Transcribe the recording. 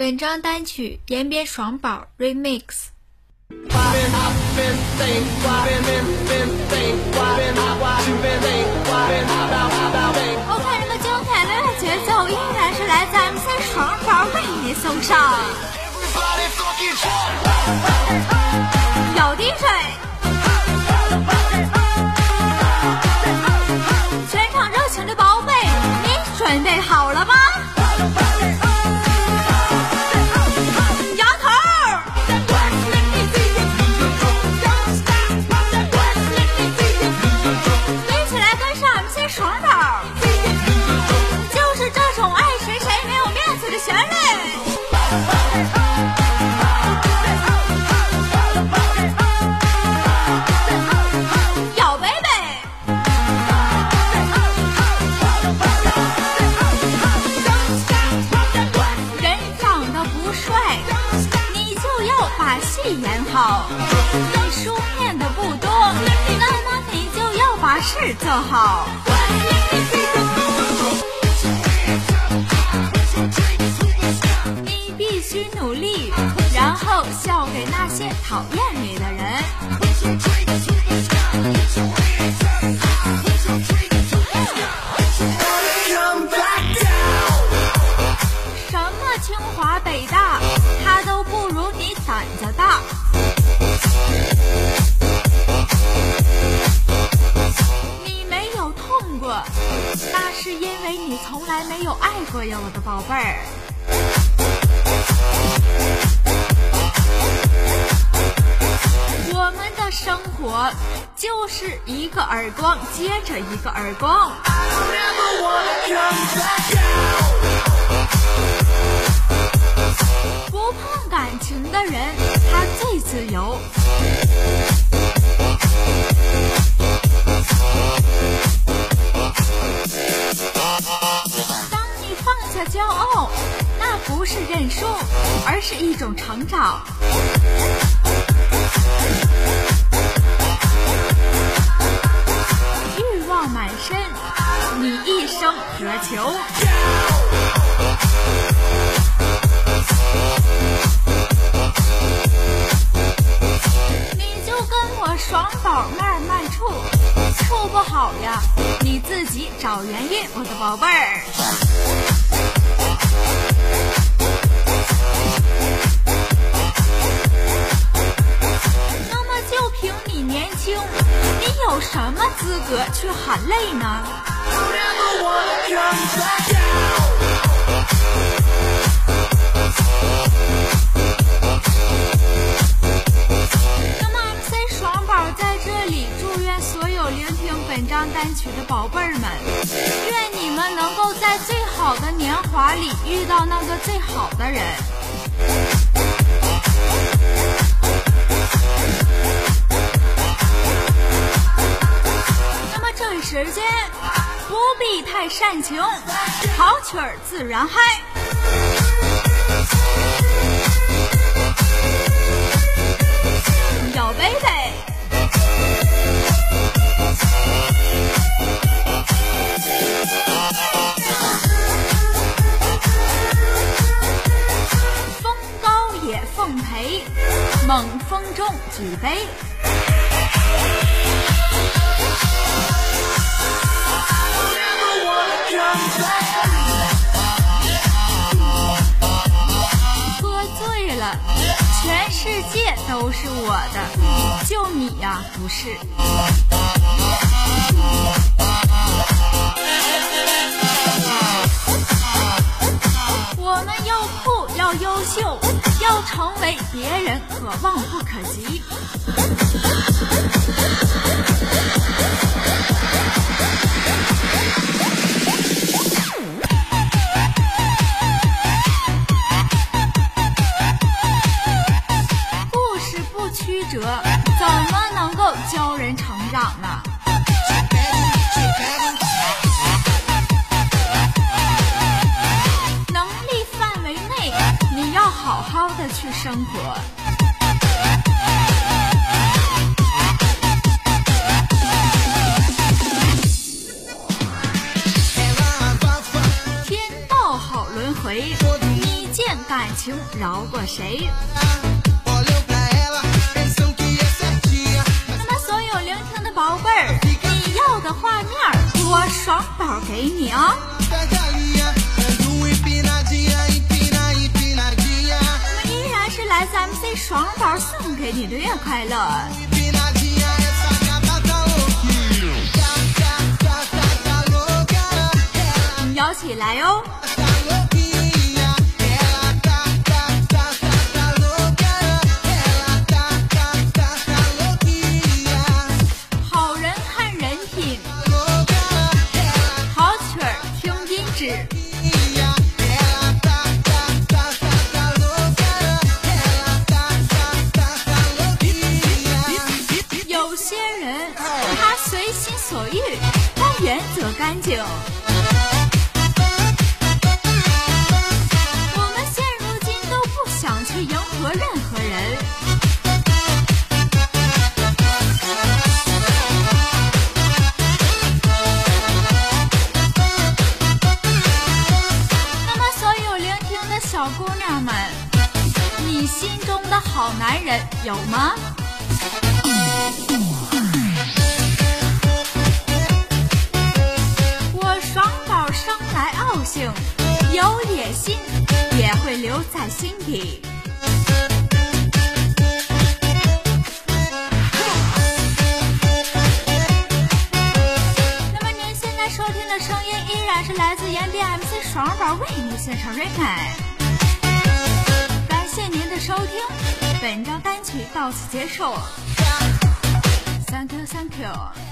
本张单曲延边爽宝 Remix。我看这个精彩的节奏，依然是来自 MC 爽宝为你送上。演好；你书念的不多，那么你就要把事做好。你必须努力，然后笑给那些讨厌你的人。什么清华北大，他都不如你胆子大。你没有痛过，那是因为你从来没有爱过呀，我的宝贝儿。我们的生活就是一个耳光接着一个耳光。不碰感情的人，他最自由。当你放下骄傲，那不是认输，而是一种成长。欲望满身，你一生何求？爽宝慢慢处，处不好呀，你自己找原因，我的宝贝儿。那么就凭你年轻，你有什么资格去喊累呢？单曲的宝贝儿们，愿你们能够在最好的年华里遇到那个最好的人。那么这一时间不必太煽情，好曲儿自然嗨。有贝风中举杯。喝醉了，全世界都是我的，就你呀不是。我们要酷，要优秀，成为别人可望不可及。故事不曲折，怎么能够教人成长呢？好好的去生活。天道好轮回，你见感情饶过谁。那么所有聆听的宝贝儿，你要的画面我爽宝给你啊！MC 双包送给你的越快乐，摇起来哟！随心所欲，但原则干净。我们现如今都不想去迎合任何人。那么，所有聆听的小姑娘们，你心中的好男人有吗？性，有野心也会留在心底。那么您现在收听的声音依然是来自延边 MC 双胞为您献上 remix，感谢您的收听，本张单曲到此结束，Thank you，Thank you。